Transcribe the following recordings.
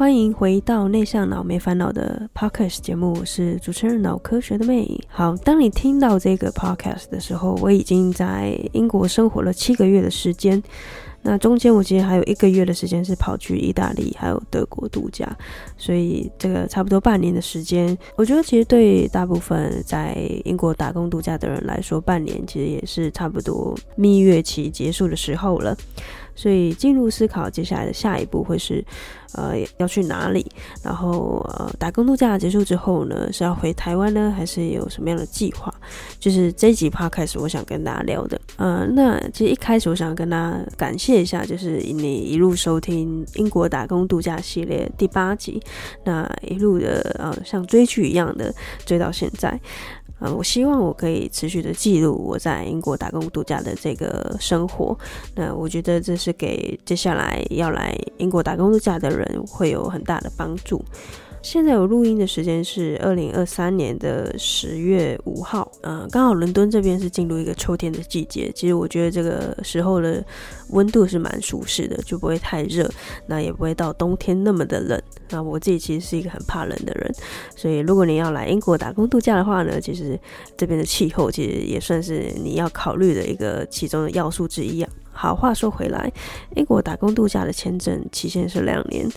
欢迎回到内向脑没烦恼的 Podcast 节目，我是主持人脑科学的妹。好，当你听到这个 Podcast 的时候，我已经在英国生活了七个月的时间。那中间我其实还有一个月的时间是跑去意大利还有德国度假，所以这个差不多半年的时间，我觉得其实对大部分在英国打工度假的人来说，半年其实也是差不多蜜月期结束的时候了。所以进入思考，接下来的下一步会是，呃，要去哪里？然后，呃，打工度假结束之后呢，是要回台湾呢，还是有什么样的计划？就是这一集 p 开始我想跟大家聊的。呃，那其实一开始我想跟大家感谢一下，就是你一路收听英国打工度假系列第八集，那一路的呃像追剧一样的追到现在。我希望我可以持续的记录我在英国打工度假的这个生活。那我觉得这是给接下来要来英国打工度假的人会有很大的帮助。现在我录音的时间是二零二三年的十月五号，嗯，刚好伦敦这边是进入一个秋天的季节。其实我觉得这个时候的温度是蛮舒适的，就不会太热，那也不会到冬天那么的冷。那我自己其实是一个很怕冷的人，所以如果你要来英国打工度假的话呢，其实这边的气候其实也算是你要考虑的一个其中的要素之一啊。好，话说回来，英国打工度假的签证期限是两年。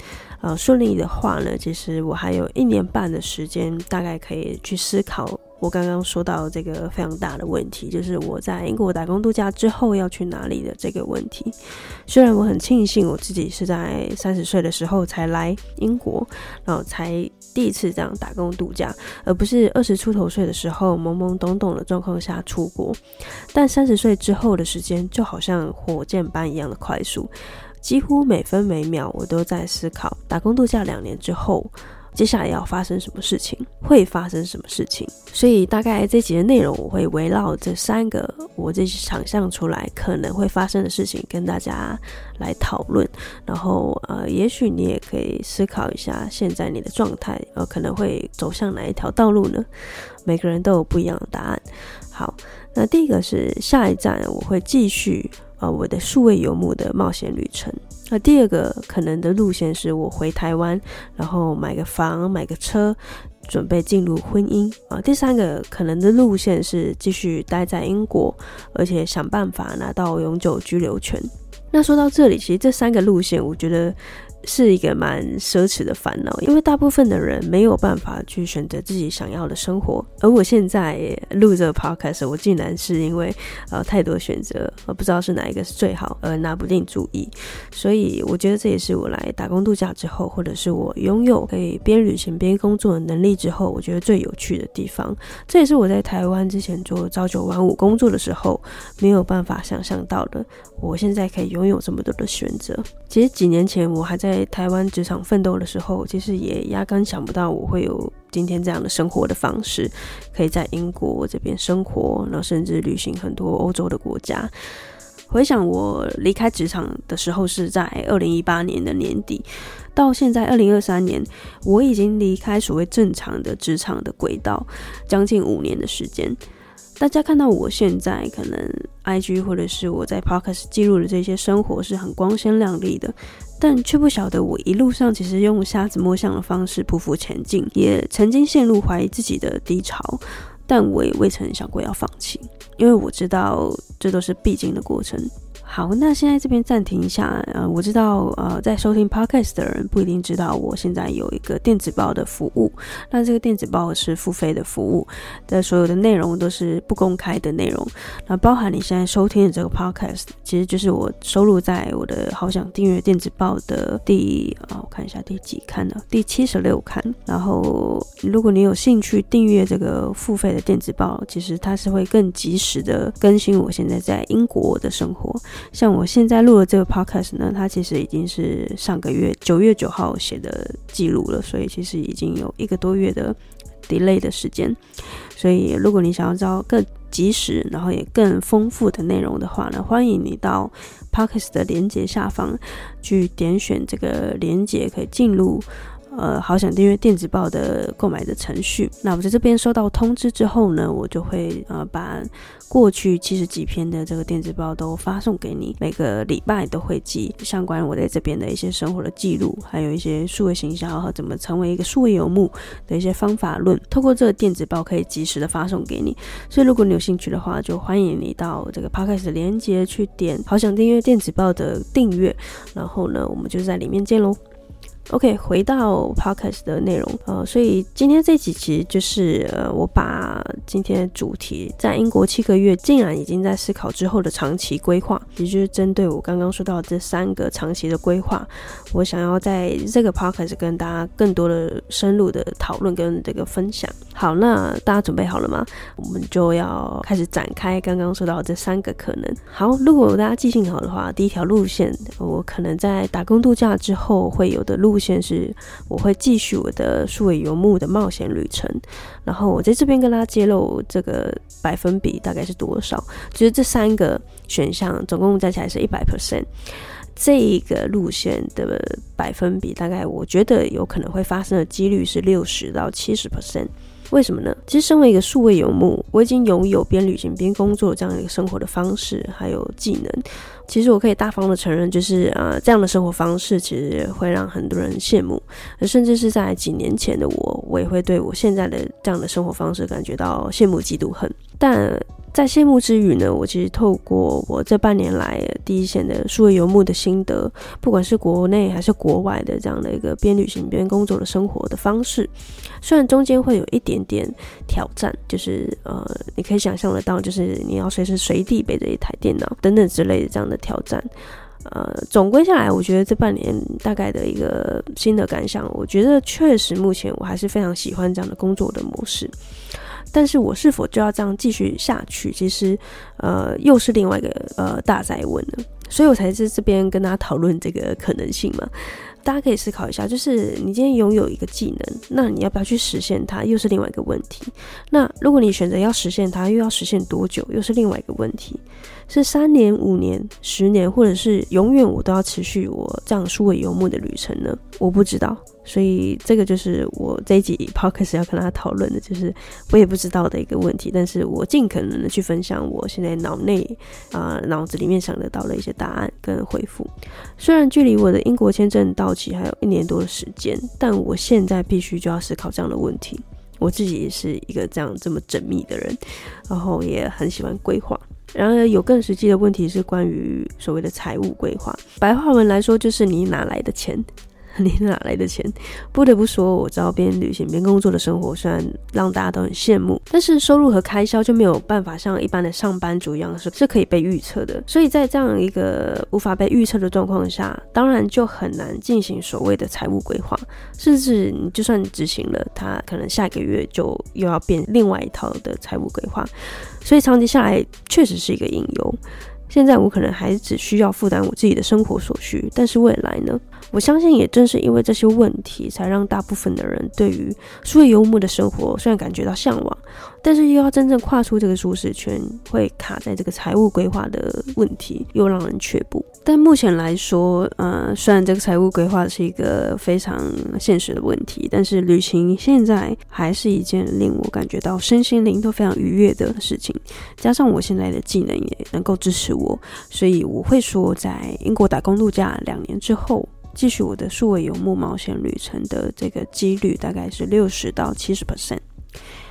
呃，顺利的话呢，其实我还有一年半的时间，大概可以去思考我刚刚说到这个非常大的问题，就是我在英国打工度假之后要去哪里的这个问题。虽然我很庆幸我自己是在三十岁的时候才来英国，然后才第一次这样打工度假，而不是二十出头岁的时候懵懵懂懂的状况下出国。但三十岁之后的时间就好像火箭般一样的快速。几乎每分每秒，我都在思考打工度假两年之后，接下来要发生什么事情，会发生什么事情。所以，大概这集的内容，我会围绕这三个我自己想象出来可能会发生的事情，跟大家来讨论。然后，呃，也许你也可以思考一下，现在你的状态，呃，可能会走向哪一条道路呢？每个人都有不一样的答案。好，那第一个是下一站，我会继续。呃，我的数位游牧的冒险旅程。那第二个可能的路线是我回台湾，然后买个房，买个车，准备进入婚姻。啊，第三个可能的路线是继续待在英国，而且想办法拿到永久居留权。那说到这里，其实这三个路线，我觉得。是一个蛮奢侈的烦恼，因为大部分的人没有办法去选择自己想要的生活。而我现在录这个 podcast，我竟然是因为呃太多选择，而不知道是哪一个是最好，而拿不定主意。所以我觉得这也是我来打工度假之后，或者是我拥有可以边旅行边工作的能力之后，我觉得最有趣的地方。这也是我在台湾之前做朝九晚五工作的时候没有办法想象到的。我现在可以拥有这么多的选择。其实几年前我还在。在台湾职场奋斗的时候，其实也压根想不到我会有今天这样的生活的方式，可以在英国这边生活，然后甚至旅行很多欧洲的国家。回想我离开职场的时候是在二零一八年的年底，到现在二零二三年，我已经离开所谓正常的职场的轨道，将近五年的时间。大家看到我现在可能 IG 或者是我在 Podcast 记录的这些生活是很光鲜亮丽的，但却不晓得我一路上其实用瞎子摸象的方式匍匐前进，也曾经陷入怀疑自己的低潮，但我也未曾想过要放弃，因为我知道这都是必经的过程。好，那现在这边暂停一下。呃，我知道，呃，在收听 podcast 的人不一定知道，我现在有一个电子报的服务。那这个电子报是付费的服务，的所有的内容都是不公开的内容。那包含你现在收听的这个 podcast，其实就是我收录在我的好想订阅电子报的第啊，我看一下第几刊呢？第七十六刊。然后，如果你有兴趣订阅这个付费的电子报，其实它是会更及时的更新我现在在英国的生活。像我现在录的这个 podcast 呢，它其实已经是上个月九月九号写的记录了，所以其实已经有一个多月的 delay 的时间。所以如果你想要知道更及时，然后也更丰富的内容的话呢，欢迎你到 podcast 的连接下方去点选这个连接，可以进入呃好想订阅电子报的购买的程序。那我在这边收到通知之后呢，我就会呃把过去七十几篇的这个电子报都发送给你，每个礼拜都会寄相关我在这边的一些生活的记录，还有一些数位行销和怎么成为一个数位游牧的一些方法论，透过这个电子报可以及时的发送给你。所以如果你有兴趣的话，就欢迎你到这个 Podcast 的连接去点“好想订阅电子报”的订阅，然后呢，我们就在里面见喽。OK，回到 Podcast 的内容，呃，所以今天这几集就是呃，我把今天的主题在英国七个月，竟然已经在思考之后的长期规划，也就是针对我刚刚说到这三个长期的规划，我想要在这个 Podcast 跟大家更多的深入的讨论跟这个分享。好，那大家准备好了吗？我们就要开始展开刚刚说到这三个可能。好，如果大家记性好的话，第一条路线，我可能在打工度假之后会有的路。路线是，我会继续我的数位游牧的冒险旅程，然后我在这边跟大家揭露这个百分比大概是多少，其实这三个选项总共加起来是一百 percent，这一个路线的百分比大概我觉得有可能会发生的几率是六十到七十 percent。为什么呢？其实身为一个数位游牧，我已经拥有边旅行边工作这样一个生活的方式，还有技能。其实我可以大方的承认，就是啊、呃，这样的生活方式其实会让很多人羡慕。甚至是在几年前的我，我也会对我现在的这样的生活方式感觉到羡慕、嫉妒、恨。但在羡慕之余呢，我其实透过我这半年来第一线的数位游牧的心得，不管是国内还是国外的这样的一个边旅行边工作的生活的方式，虽然中间会有一点点挑战，就是呃，你可以想象得到，就是你要随时随地背着一台电脑等等之类的这样的挑战，呃，总归下来，我觉得这半年大概的一个新的感想，我觉得确实目前我还是非常喜欢这样的工作的模式。但是我是否就要这样继续下去？其实，呃，又是另外一个呃大哉问了。所以我才在这边跟大家讨论这个可能性嘛。大家可以思考一下，就是你今天拥有一个技能，那你要不要去实现它，又是另外一个问题。那如果你选择要实现它，又要实现多久，又是另外一个问题。是三年、五年、十年，或者是永远我都要持续我这样数位游牧的旅程呢？我不知道。所以这个就是我这一集 podcast 要跟大家讨论的，就是我也不知道的一个问题，但是我尽可能的去分享我现在脑内啊、脑子里面想得到的一些答案跟回复。虽然距离我的英国签证到期还有一年多的时间，但我现在必须就要思考这样的问题。我自己也是一个这样这么缜密的人，然后也很喜欢规划。然而有更实际的问题是关于所谓的财务规划，白话文来说就是你哪来的钱。你哪来的钱？不得不说，我知道边旅行边工作的生活虽然让大家都很羡慕，但是收入和开销就没有办法像一般的上班族一样是是可以被预测的。所以在这样一个无法被预测的状况下，当然就很难进行所谓的财务规划。甚至你就算执行了，它可能下个月就又要变另外一套的财务规划。所以长期下来，确实是一个隐忧。现在我可能还只需要负担我自己的生活所需，但是未来呢？我相信也正是因为这些问题，才让大部分的人对于数位游牧的生活虽然感觉到向往，但是又要真正跨出这个舒适圈，会卡在这个财务规划的问题，又让人却步。但目前来说，呃，虽然这个财务规划是一个非常现实的问题，但是旅行现在还是一件令我感觉到身心灵都非常愉悦的事情。加上我现在的技能也能够支持我。所以我会说，在英国打工度假两年之后，继续我的数位游牧冒险旅程的这个几率大概是六十到七十 percent。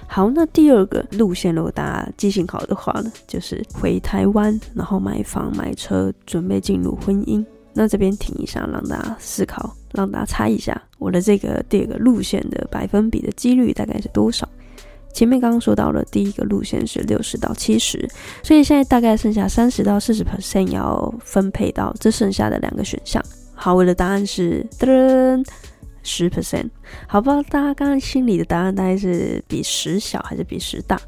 好，那第二个路线，如果大家记性好的话呢，就是回台湾，然后买房买车，准备进入婚姻。那这边停一下，让大家思考，让大家猜一下，我的这个第二个路线的百分比的几率大概是多少？前面刚刚说到了第一个路线是六十到七十，所以现在大概剩下三十到四十 percent 要分配到这剩下的两个选项。好，我的答案是噔十 percent。好不知道，大家刚刚心里的答案大概是比十小还是比十大？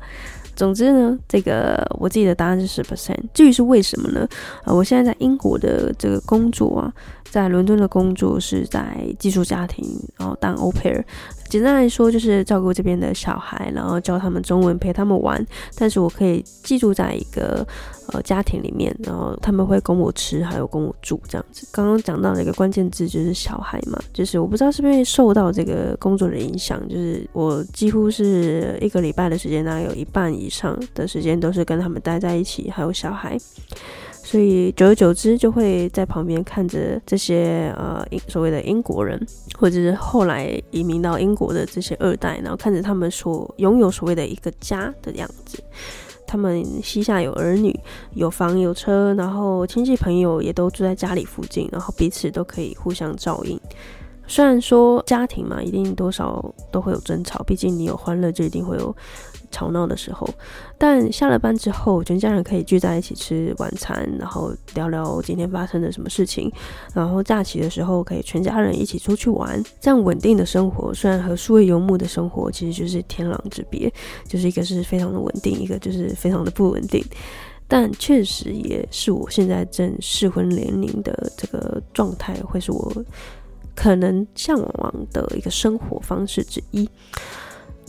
总之呢，这个我自己的答案是十 percent。至于是为什么呢？呃，我现在在英国的这个工作啊。在伦敦的工作是在寄宿家庭，然后当 au pair，简单来说，就是照顾这边的小孩，然后教他们中文，陪他们玩。但是我可以寄住在一个呃家庭里面，然后他们会供我吃，还有供我住这样子。刚刚讲到了一个关键字，就是小孩嘛，就是我不知道是不是受到这个工作的影响，就是我几乎是一个礼拜的时间，大概有一半以上的时间都是跟他们待在一起，还有小孩。所以久而久之，就会在旁边看着这些呃所谓的英国人，或者是后来移民到英国的这些二代，然后看着他们所拥有所谓的一个家的样子。他们膝下有儿女，有房有车，然后亲戚朋友也都住在家里附近，然后彼此都可以互相照应。虽然说家庭嘛，一定多少都会有争吵，毕竟你有欢乐，就一定会有吵闹的时候。但下了班之后，全家人可以聚在一起吃晚餐，然后聊聊今天发生的什么事情。然后假期的时候，可以全家人一起出去玩。这样稳定的生活，虽然和数位游牧的生活其实就是天壤之别，就是一个是非常的稳定，一个就是非常的不稳定。但确实也是我现在正适婚年龄的这个状态，会是我。可能向往的一个生活方式之一，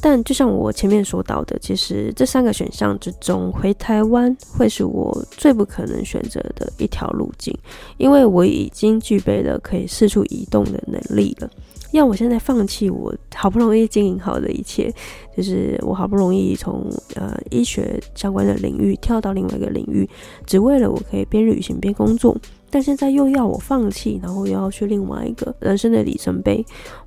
但就像我前面说到的，其实这三个选项之中，回台湾会是我最不可能选择的一条路径，因为我已经具备了可以四处移动的能力了。要我现在放弃我好不容易经营好的一切，就是我好不容易从呃医学相关的领域跳到另外一个领域，只为了我可以边旅行边工作。但现在又要我放弃，然后又要去另外一个人生的里程碑，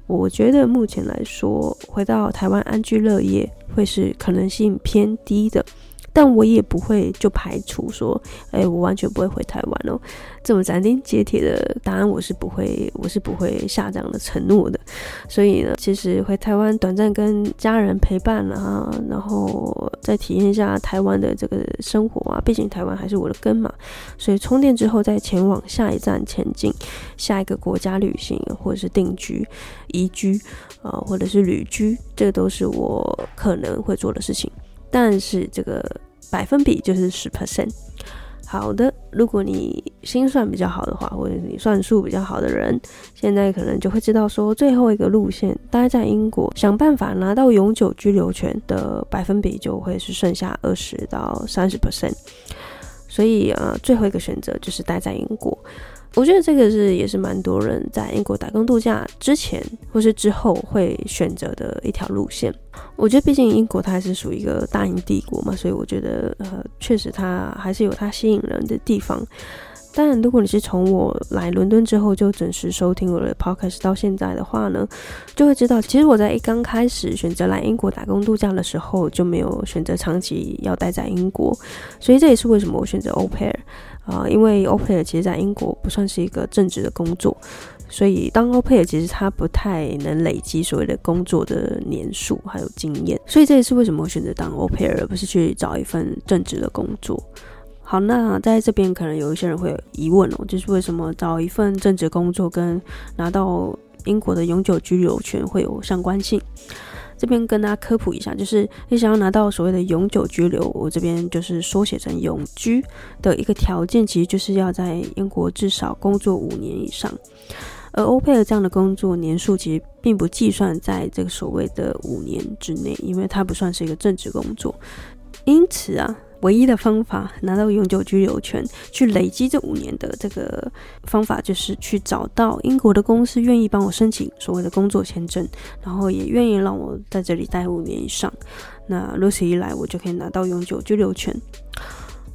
我觉得目前来说，回到台湾安居乐业会是可能性偏低的。但我也不会就排除说，哎、我完全不会回台湾哦。这么斩钉截铁的答案，我是不会，我是不会下这样的承诺的。所以呢，其实回台湾短暂跟家人陪伴了啊，然后再体验一下台湾的这个生活啊。毕竟台湾还是我的根嘛。所以充电之后再前往下一站前进，下一个国家旅行，或者是定居、移居啊、或者是旅居，这都是我可能会做的事情。但是这个百分比就是十 percent。好的，如果你心算比较好的话，或者你算数比较好的人，现在可能就会知道说，最后一个路线待在英国，想办法拿到永久居留权的百分比就会是剩下二十到三十 percent。所以啊，最后一个选择就是待在英国。我觉得这个是也是蛮多人在英国打工度假之前或是之后会选择的一条路线。我觉得毕竟英国它还是属于一个大英帝国嘛，所以我觉得呃确实它还是有它吸引人的地方。但如果你是从我来伦敦之后就准时收听我的 podcast 到现在的话呢，就会知道其实我在一刚开始选择来英国打工度假的时候就没有选择长期要待在英国，所以这也是为什么我选择 au pair。啊、因为 au pair 其实在英国不算是一个正职的工作，所以当 au pair 其实他不太能累积所谓的工作的年数还有经验，所以这也是为什么我选择当 au pair 而不是去找一份正职的工作。好，那在这边可能有一些人会有疑问哦，就是为什么找一份正职工作跟拿到英国的永久居留权会有相关性？这边跟大家科普一下，就是你想要拿到所谓的永久居留，我这边就是缩写成永居的一个条件，其实就是要在英国至少工作五年以上。而欧佩尔这样的工作年数其实并不计算在这个所谓的五年之内，因为它不算是一个正职工作，因此啊。唯一的方法拿到永久居留权，去累积这五年的这个方法，就是去找到英国的公司愿意帮我申请所谓的工作签证，然后也愿意让我在这里待五年以上。那如此一来，我就可以拿到永久居留权。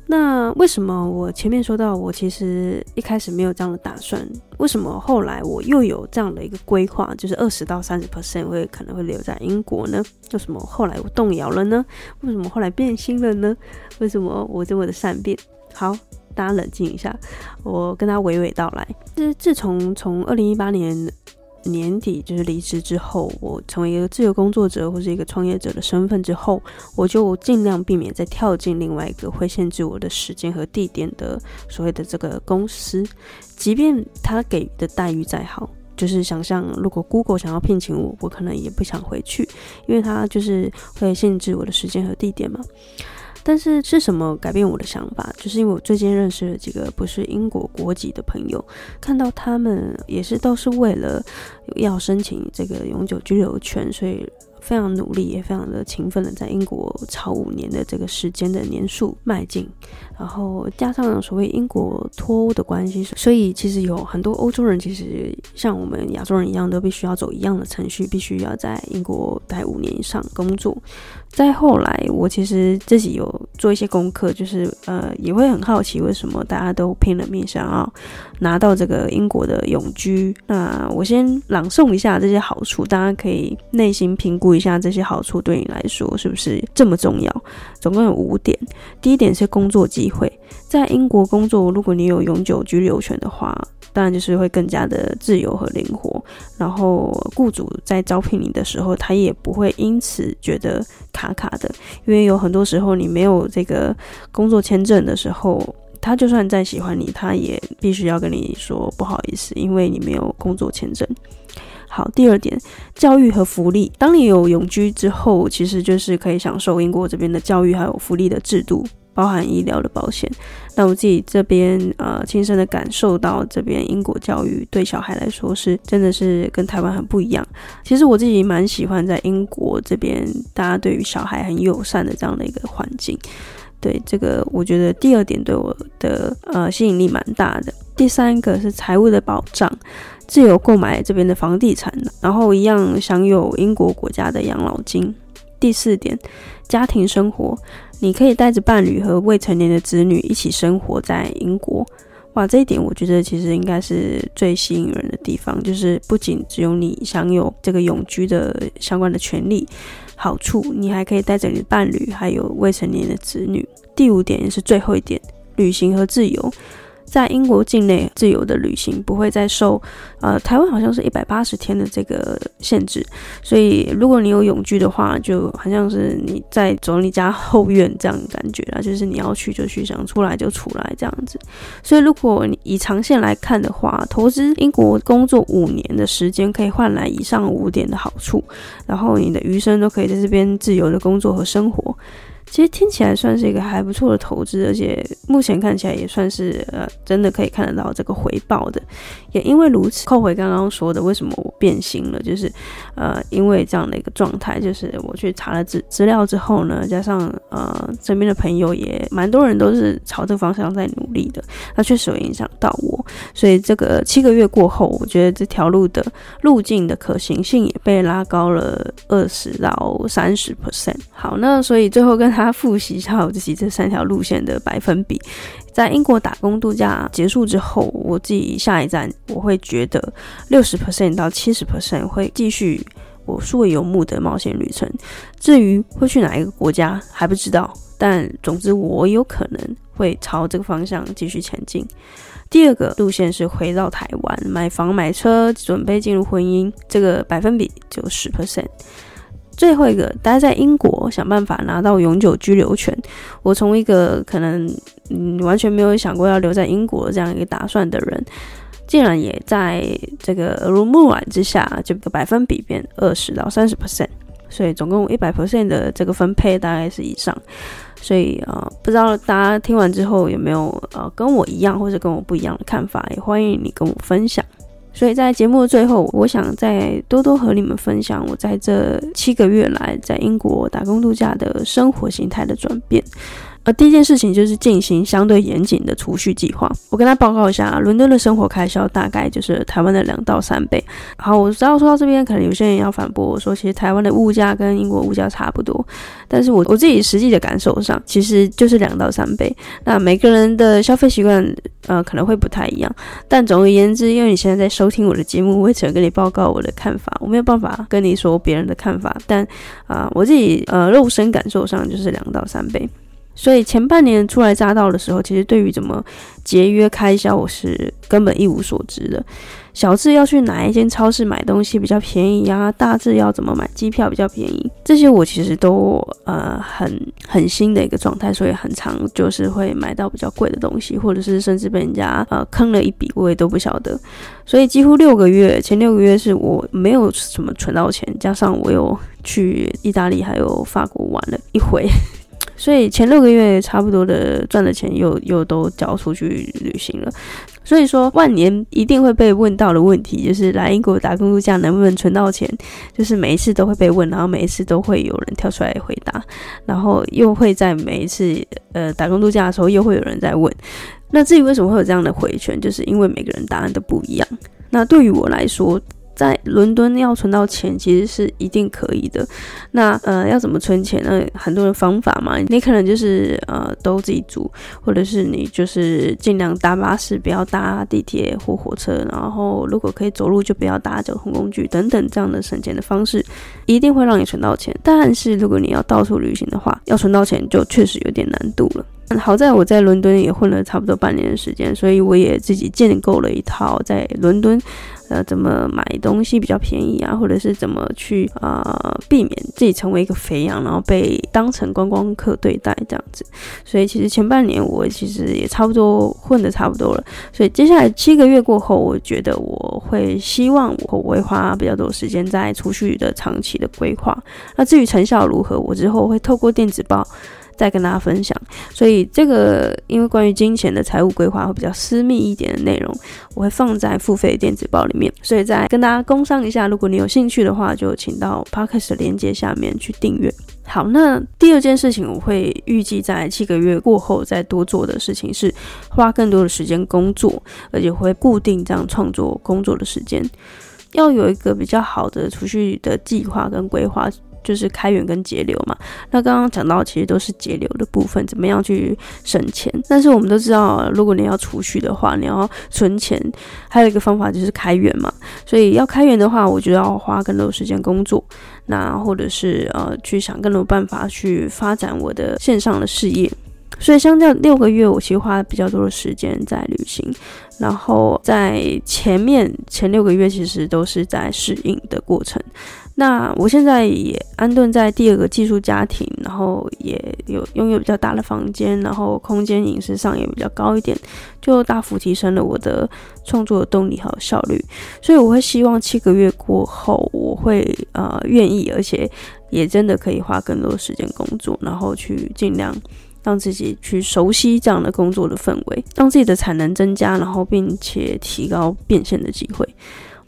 那为什么我前面说到我其实一开始没有这样的打算？为什么后来我又有这样的一个规划，就是二十到三十 percent 会可能会留在英国呢？为什么后来我动摇了呢？为什么后来变心了呢？为什么我这么的善变？好，大家冷静一下，我跟他娓娓道来。就是自从从二零一八年。年底就是离职之后，我成为一个自由工作者或是一个创业者的身份之后，我就尽量避免再跳进另外一个会限制我的时间和地点的所谓的这个公司，即便他给的待遇再好，就是想象如果 Google 想要聘请我，我可能也不想回去，因为他就是会限制我的时间和地点嘛。但是是什么改变我的想法？就是因为我最近认识了几个不是英国国籍的朋友，看到他们也是都是为了要申请这个永久居留权，所以。非常努力，也非常的勤奋的在英国超五年的这个时间的年数迈进，然后加上所谓英国脱欧的关系，所以其实有很多欧洲人其实像我们亚洲人一样，都必须要走一样的程序，必须要在英国待五年以上工作。再后来，我其实自己有做一些功课，就是呃，也会很好奇为什么大家都拼了命想要拿到这个英国的永居。那我先朗诵一下这些好处，大家可以内心评估一下这些好处对你来说是不是这么重要。总共有五点。第一点是工作机机会，在英国工作，如果你有永久居留权的话。当然就是会更加的自由和灵活，然后雇主在招聘你的时候，他也不会因此觉得卡卡的，因为有很多时候你没有这个工作签证的时候，他就算再喜欢你，他也必须要跟你说不好意思，因为你没有工作签证。好，第二点，教育和福利，当你有永居之后，其实就是可以享受英国这边的教育还有福利的制度。包含医疗的保险，那我自己这边呃亲身的感受到，这边英国教育对小孩来说是真的是跟台湾很不一样。其实我自己蛮喜欢在英国这边，大家对于小孩很友善的这样的一个环境。对这个，我觉得第二点对我的呃吸引力蛮大的。第三个是财务的保障，自由购买这边的房地产，然后一样享有英国国家的养老金。第四点，家庭生活。你可以带着伴侣和未成年的子女一起生活在英国，哇，这一点我觉得其实应该是最吸引人的地方，就是不仅只有你享有这个永居的相关的权利好处，你还可以带着你的伴侣还有未成年的子女。第五点也是最后一点，旅行和自由。在英国境内自由的旅行，不会再受呃台湾好像是一百八十天的这个限制，所以如果你有永居的话，就好像是你在走你家后院这样感觉啦，就是你要去就去，想出来就出来这样子。所以如果你以长线来看的话，投资英国工作五年的时间可以换来以上五点的好处，然后你的余生都可以在这边自由的工作和生活。其实听起来算是一个还不错的投资，而且目前看起来也算是呃真的可以看得到这个回报的。也因为如此，扣回刚刚说的，为什么我变心了？就是呃因为这样的一个状态，就是我去查了资资料之后呢，加上呃身边的朋友也蛮多人都是朝这个方向在努力的，那确实有影响到我。所以这个七个月过后，我觉得这条路的路径的可行性也被拉高了二十到三十 percent。好，那所以最后跟他。他复习一下我自己这三条路线的百分比，在英国打工度假结束之后，我自己下一站我会觉得六十 percent 到七十 percent 会继续我数位游牧的冒险旅程。至于会去哪一个国家还不知道，但总之我有可能会朝这个方向继续前进。第二个路线是回到台湾买房买车，准备进入婚姻，这个百分比就十 percent。最后一个，待在英国想办法拿到永久居留权。我从一个可能嗯完全没有想过要留在英国这样一个打算的人，竟然也在这个耳濡目染之下，这个百分比变二十到三十 percent，所以总共一百 percent 的这个分配大概是以上。所以啊、呃，不知道大家听完之后有没有呃跟我一样或者跟我不一样的看法，也欢迎你跟我分享。所以在节目的最后，我想再多多和你们分享我在这七个月来在英国打工度假的生活形态的转变。而第一件事情就是进行相对严谨的储蓄计划。我跟他报告一下，伦敦的生活开销大概就是台湾的两到三倍。好，我知道说到这边，可能有些人要反驳我说，其实台湾的物价跟英国物价差不多。但是我我自己实际的感受上，其实就是两到三倍。那每个人的消费习惯，呃，可能会不太一样。但总而言之，因为你现在在收听我的节目，我也只能跟你报告我的看法，我没有办法跟你说别人的看法。但啊、我自己呃肉身感受上就是两到三倍。所以前半年初来乍到的时候，其实对于怎么节约开销，我是根本一无所知的。小智要去哪一间超市买东西比较便宜啊，大致要怎么买机票比较便宜，这些我其实都呃很很新的一个状态，所以很常就是会买到比较贵的东西，或者是甚至被人家呃坑了一笔，我也都不晓得。所以几乎六个月，前六个月是我没有什么存到钱，加上我又去意大利还有法国玩了一回。所以前六个月差不多的赚的钱又又都交出去旅行了。所以说，万年一定会被问到的问题，就是来英国打工度假能不能存到钱？就是每一次都会被问，然后每一次都会有人跳出来回答，然后又会在每一次呃打工度假的时候，又会有人在问。那至于为什么会有这样的回旋，就是因为每个人答案都不一样。那对于我来说，在伦敦要存到钱，其实是一定可以的。那呃，要怎么存钱呢？很多的方法嘛。你可能就是呃，都自己租，或者是你就是尽量搭巴士，不要搭地铁或火车。然后如果可以走路，就不要搭交通工具等等这样的省钱的方式，一定会让你存到钱。但是如果你要到处旅行的话，要存到钱就确实有点难度了。好在我在伦敦也混了差不多半年的时间，所以我也自己建构了一套在伦敦，呃，怎么买东西比较便宜啊，或者是怎么去啊、避免自己成为一个肥羊，然后被当成观光客对待这样子。所以其实前半年我其实也差不多混得差不多了，所以接下来七个月过后，我觉得我会希望我会花比较多时间在储蓄的长期的规划。那至于成效如何，我之后会透过电子报。再跟大家分享，所以这个因为关于金钱的财务规划会比较私密一点的内容，我会放在付费电子报里面。所以再跟大家工商一下，如果你有兴趣的话，就请到 Podcast 的链接下面去订阅。好，那第二件事情，我会预计在七个月过后再多做的事情是花更多的时间工作，而且会固定这样创作工作的时间，要有一个比较好的储蓄的计划跟规划。就是开源跟节流嘛，那刚刚讲到其实都是节流的部分，怎么样去省钱？但是我们都知道，如果你要储蓄的话，你要存钱，还有一个方法就是开源嘛。所以要开源的话，我就要花更多时间工作，那或者是呃去想更多办法去发展我的线上的事业。所以相较六个月，我其实花比较多的时间在旅行，然后在前面前六个月其实都是在适应的过程。那我现在也安顿在第二个寄宿家庭，然后也有拥有比较大的房间，然后空间饮食上也比较高一点，就大幅提升了我的创作的动力还有效率。所以我会希望七个月过后，我会呃愿意，而且也真的可以花更多时间工作，然后去尽量让自己去熟悉这样的工作的氛围，让自己的产能增加，然后并且提高变现的机会。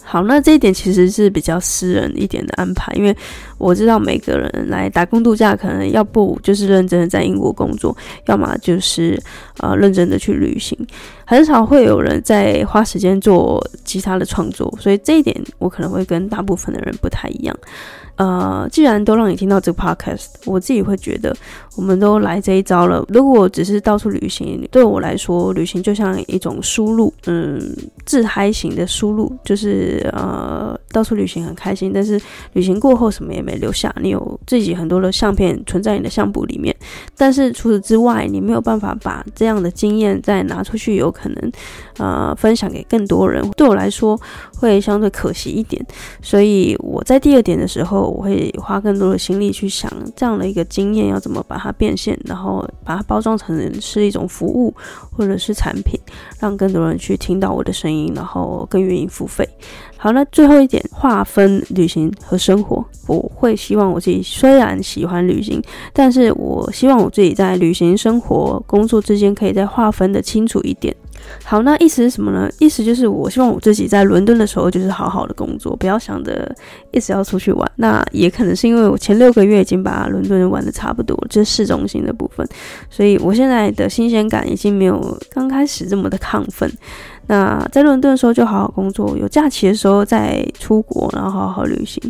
好，那这一点其实是比较私人一点的安排，因为我知道每个人来打工度假，可能要不就是认真的在英国工作，要么就是呃认真的去旅行，很少会有人在花时间做其他的创作，所以这一点我可能会跟大部分的人不太一样。呃，既然都让你听到这个 podcast，我自己会觉得，我们都来这一招了。如果只是到处旅行，对我来说，旅行就像一种输入，嗯，自嗨型的输入，就是呃，到处旅行很开心，但是旅行过后什么也没留下，你有自己很多的相片存在你的相簿里面，但是除此之外，你没有办法把这样的经验再拿出去，有可能呃分享给更多人，对我来说会相对可惜一点。所以我在第二点的时候。我会花更多的心力去想这样的一个经验要怎么把它变现，然后把它包装成是一种服务或者是产品，让更多人去听到我的声音，然后更愿意付费。好，那最后一点，划分旅行和生活，我会希望我自己虽然喜欢旅行，但是我希望我自己在旅行、生活、工作之间可以再划分得清楚一点。好，那意思是什么呢？意思就是我希望我自己在伦敦的时候就是好好的工作，不要想着一直要出去玩。那也可能是因为我前六个月已经把伦敦玩得差不多，就是市中心的部分，所以我现在的新鲜感已经没有刚开始这么的亢奋。那在伦敦的时候就好好工作，有假期的时候再出国，然后好好旅行。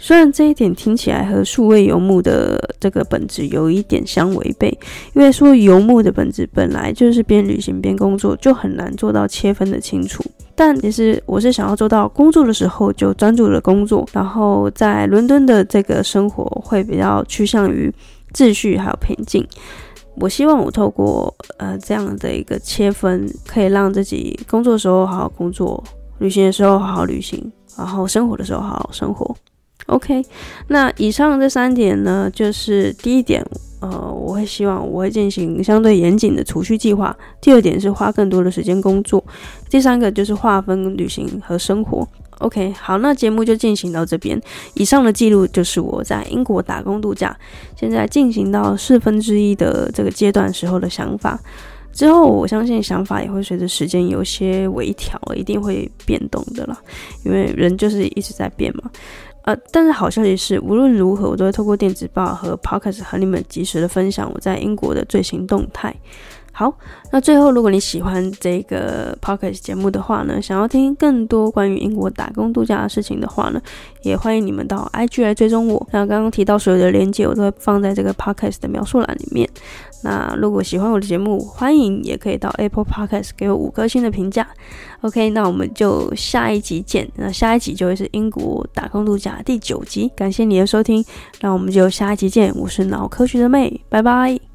虽然这一点听起来和数位游牧的这个本质有一点相违背，因为说游牧的本质本来就是边旅行边工作，就很难做到切分的清楚。但其实我是想要做到工作的时候就专注的工作，然后在伦敦的这个生活会比较趋向于秩序还有平静。我希望我透过呃这样的一个切分，可以让自己工作的时候好好工作，旅行的时候好好旅行，然后生活的时候好好生活。OK，那以上这三点呢，就是第一点，呃，我会希望我会进行相对严谨的储蓄计划。第二点是花更多的时间工作。第三个就是划分旅行和生活。OK，好，那节目就进行到这边。以上的记录就是我在英国打工度假，现在进行到四分之一的这个阶段时候的想法。之后我相信想法也会随着时间有些微调，一定会变动的啦，因为人就是一直在变嘛。呃，但是好消息是，无论如何，我都会透过电子报和 Podcast 和你们及时的分享我在英国的最新动态。好，那最后，如果你喜欢这个 Podcast 节目的话呢，想要听更多关于英国打工度假的事情的话呢，也欢迎你们到 IG 来追踪我。那刚刚提到所有的链接，我都会放在这个 Podcast 的描述栏里面。那如果喜欢我的节目，欢迎也可以到 Apple Podcast 给我五颗星的评价。OK，那我们就下一集见。那下一集就会是英国打工度假第九集。感谢你的收听，那我们就下一集见。我是脑科学的妹，拜拜。